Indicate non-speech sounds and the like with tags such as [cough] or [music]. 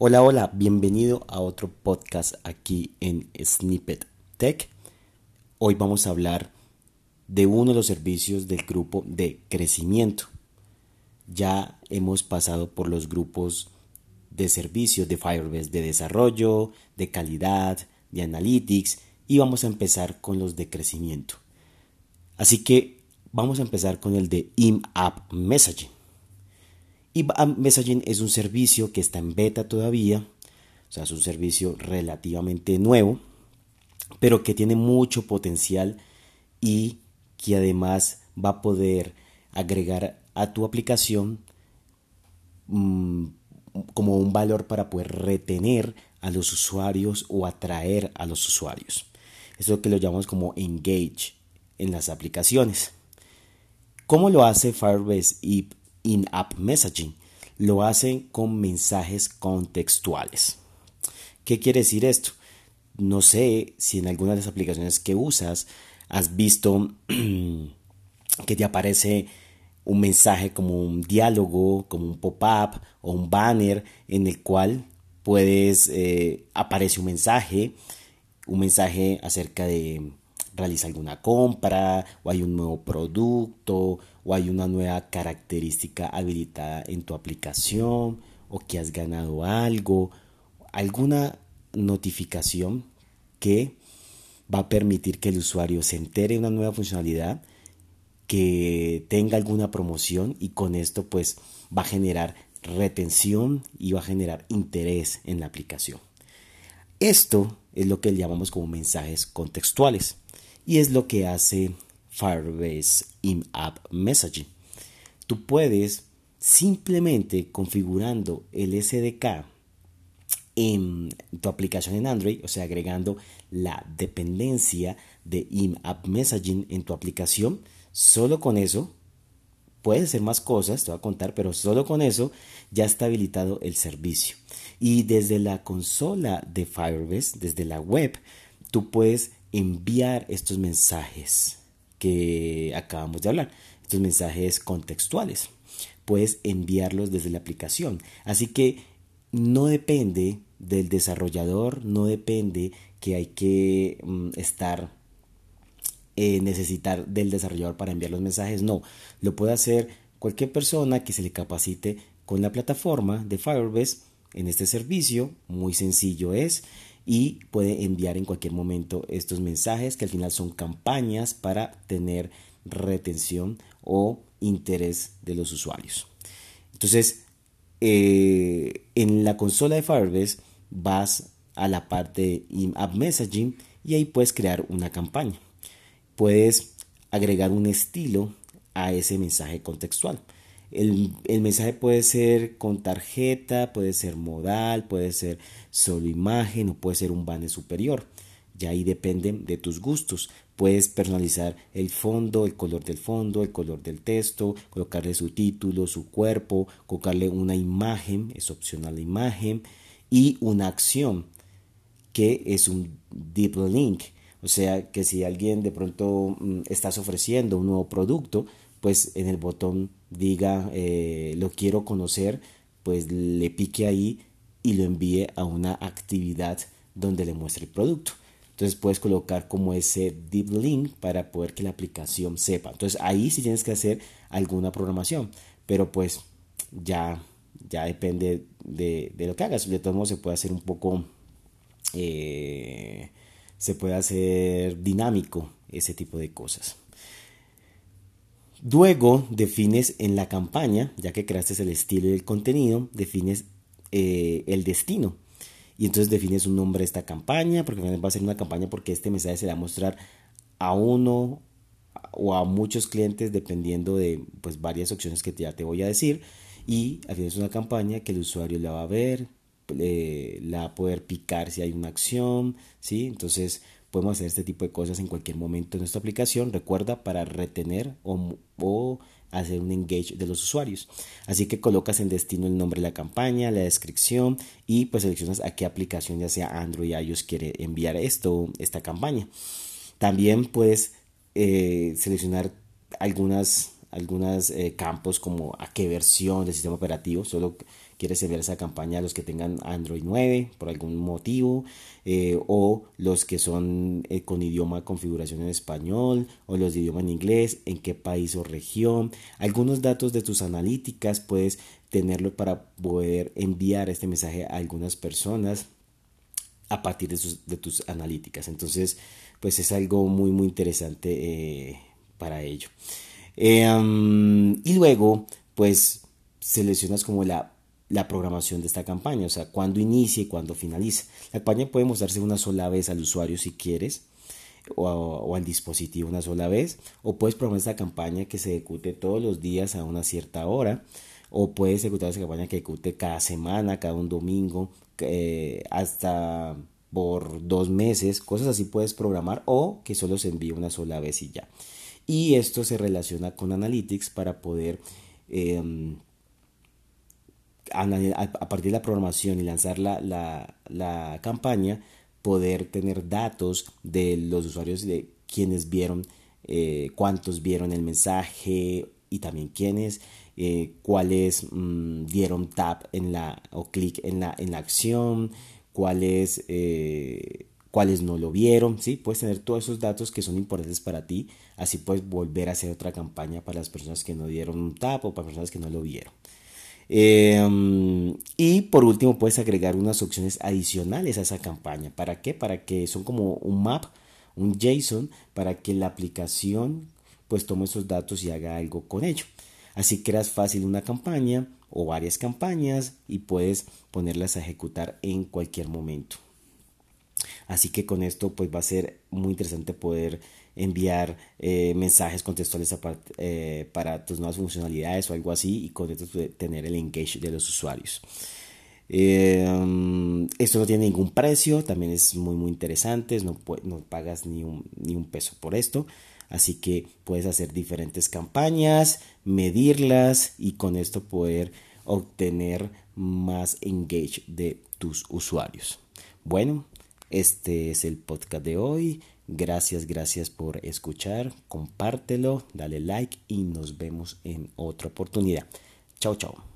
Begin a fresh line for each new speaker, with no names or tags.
Hola, hola, bienvenido a otro podcast aquí en Snippet Tech. Hoy vamos a hablar de uno de los servicios del grupo de crecimiento. Ya hemos pasado por los grupos de servicios de Firebase de desarrollo, de calidad, de analytics y vamos a empezar con los de crecimiento. Así que vamos a empezar con el de in-app messaging. In-app messaging es un servicio que está en beta todavía, o sea, es un servicio relativamente nuevo, pero que tiene mucho potencial y que además va a poder agregar a tu aplicación mm, como un valor para poder retener a los usuarios o atraer a los usuarios. Eso que lo llamamos como engage en las aplicaciones. ¿Cómo lo hace Firebase y in-app messaging? Lo hace con mensajes contextuales. ¿Qué quiere decir esto? No sé si en alguna de las aplicaciones que usas has visto [clears throat] que te aparece un mensaje como un diálogo, como un pop-up o un banner en el cual puedes, eh, aparece un mensaje, un mensaje acerca de realiza alguna compra o hay un nuevo producto o hay una nueva característica habilitada en tu aplicación o que has ganado algo, alguna notificación que va a permitir que el usuario se entere de una nueva funcionalidad, que tenga alguna promoción y con esto pues va a generar retención y va a generar interés en la aplicación. Esto es lo que llamamos como mensajes contextuales y es lo que hace Firebase In-App Messaging. Tú puedes simplemente configurando el SDK en tu aplicación en Android, o sea, agregando la dependencia de in-app messaging en tu aplicación, solo con eso, puedes hacer más cosas, te voy a contar, pero solo con eso ya está habilitado el servicio. Y desde la consola de Firebase, desde la web, tú puedes enviar estos mensajes que acabamos de hablar, estos mensajes contextuales. Puedes enviarlos desde la aplicación. Así que no depende del desarrollador, no depende que hay que mm, estar, eh, necesitar del desarrollador para enviar los mensajes, no, lo puede hacer cualquier persona que se le capacite con la plataforma de Firebase en este servicio, muy sencillo es, y puede enviar en cualquier momento estos mensajes que al final son campañas para tener retención o interés de los usuarios. Entonces, eh, en la consola de Firebase vas a la parte de in-app messaging y ahí puedes crear una campaña. Puedes agregar un estilo a ese mensaje contextual. El, el, mensaje puede ser con tarjeta, puede ser modal, puede ser solo imagen o puede ser un banner superior. Ya ahí depende de tus gustos. Puedes personalizar el fondo, el color del fondo, el color del texto, colocarle su título, su cuerpo, colocarle una imagen, es opcional la imagen, y una acción que es un deep link. O sea que si alguien de pronto mm, estás ofreciendo un nuevo producto, pues en el botón diga eh, lo quiero conocer, pues le pique ahí y lo envíe a una actividad donde le muestre el producto. Entonces puedes colocar como ese deep link para poder que la aplicación sepa. Entonces ahí sí tienes que hacer alguna programación, pero pues ya, ya depende de, lo que hagas. De todos modos se puede hacer un poco, eh, se puede hacer dinámico ese tipo de cosas. Luego defines en la campaña, ya que creaste el estilo y el contenido, defines eh, el destino y entonces defines un nombre de esta campaña, porque va a ser una campaña porque este mensaje se va a mostrar a uno o a muchos clientes dependiendo de pues varias opciones que ya te voy a decir y al final es una campaña que el usuario la va a ver, la va a poder picar si hay una acción, ¿sí? Entonces podemos hacer este tipo de cosas en cualquier momento en nuestra aplicación, recuerda, para retener o, o hacer un engage de los usuarios. Así que colocas en destino el nombre de la campaña, la descripción y pues seleccionas a qué aplicación, ya sea Android o iOS, quiere enviar esto, esta campaña. También puedes eh, seleccionar algunas, algunas eh, campos como a qué versión del sistema operativo, solo quieres enviar esa campaña a los que tengan Android 9 por algún motivo, eh, o los que son eh, con idioma configuración en español, o los de idioma en inglés, en qué país o región. Algunos datos de tus analíticas puedes tenerlo para poder enviar este mensaje a algunas personas a partir de, tus analíticas. Entonces, pues es algo muy, muy interesante para ello. Y luego, pues seleccionas como la la programación de esta campaña, o sea, cuándo inicia y cuándo finaliza. La campaña puede mostrarse una sola vez al usuario si quieres, o, al dispositivo una sola vez, o puedes programar esta campaña que se ejecute todos los días a una cierta hora, o puedes ejecutar esa campaña que ejecute cada semana, cada un domingo, eh, hasta por dos meses, cosas así puedes programar, o que solo se envíe una sola vez y ya. Y esto se relaciona con Analytics para poder em, a partir de la programación y lanzar la, la, campaña, poder tener datos de los usuarios de quienes vieron, eh, cuántos vieron el mensaje y también quiénes, eh, cuáles mm, dieron tap en la o clic en la, en la acción, cuáles, eh, cuáles no lo vieron, ¿sí? Puedes tener todos esos datos que son importantes para ti, así puedes volver a hacer otra campaña para las personas que no dieron un tap o para personas que no lo vieron. Em, y por último puedes agregar unas opciones adicionales a esa campaña. ¿Para qué? Para que son como un map, un JSON, para que la aplicación pues tome esos datos y haga algo con ello. Así creas fácil una campaña o varias campañas y puedes ponerlas a ejecutar en cualquier momento. Así que con esto pues va a ser muy interesante poder enviar eh, mensajes contextuales eh, para tus nuevas funcionalidades o algo así y con esto tener el engage de los usuarios. Eh, esto no tiene ningún precio, también es muy muy interesante, no, no pagas ni un, ni un peso por esto. Así que puedes hacer diferentes campañas, medirlas y con esto poder obtener más engage de tus usuarios. Bueno, este es el podcast de hoy. Gracias, gracias por escuchar. Compártelo, dale like y nos vemos en otra oportunidad. Chao, chao.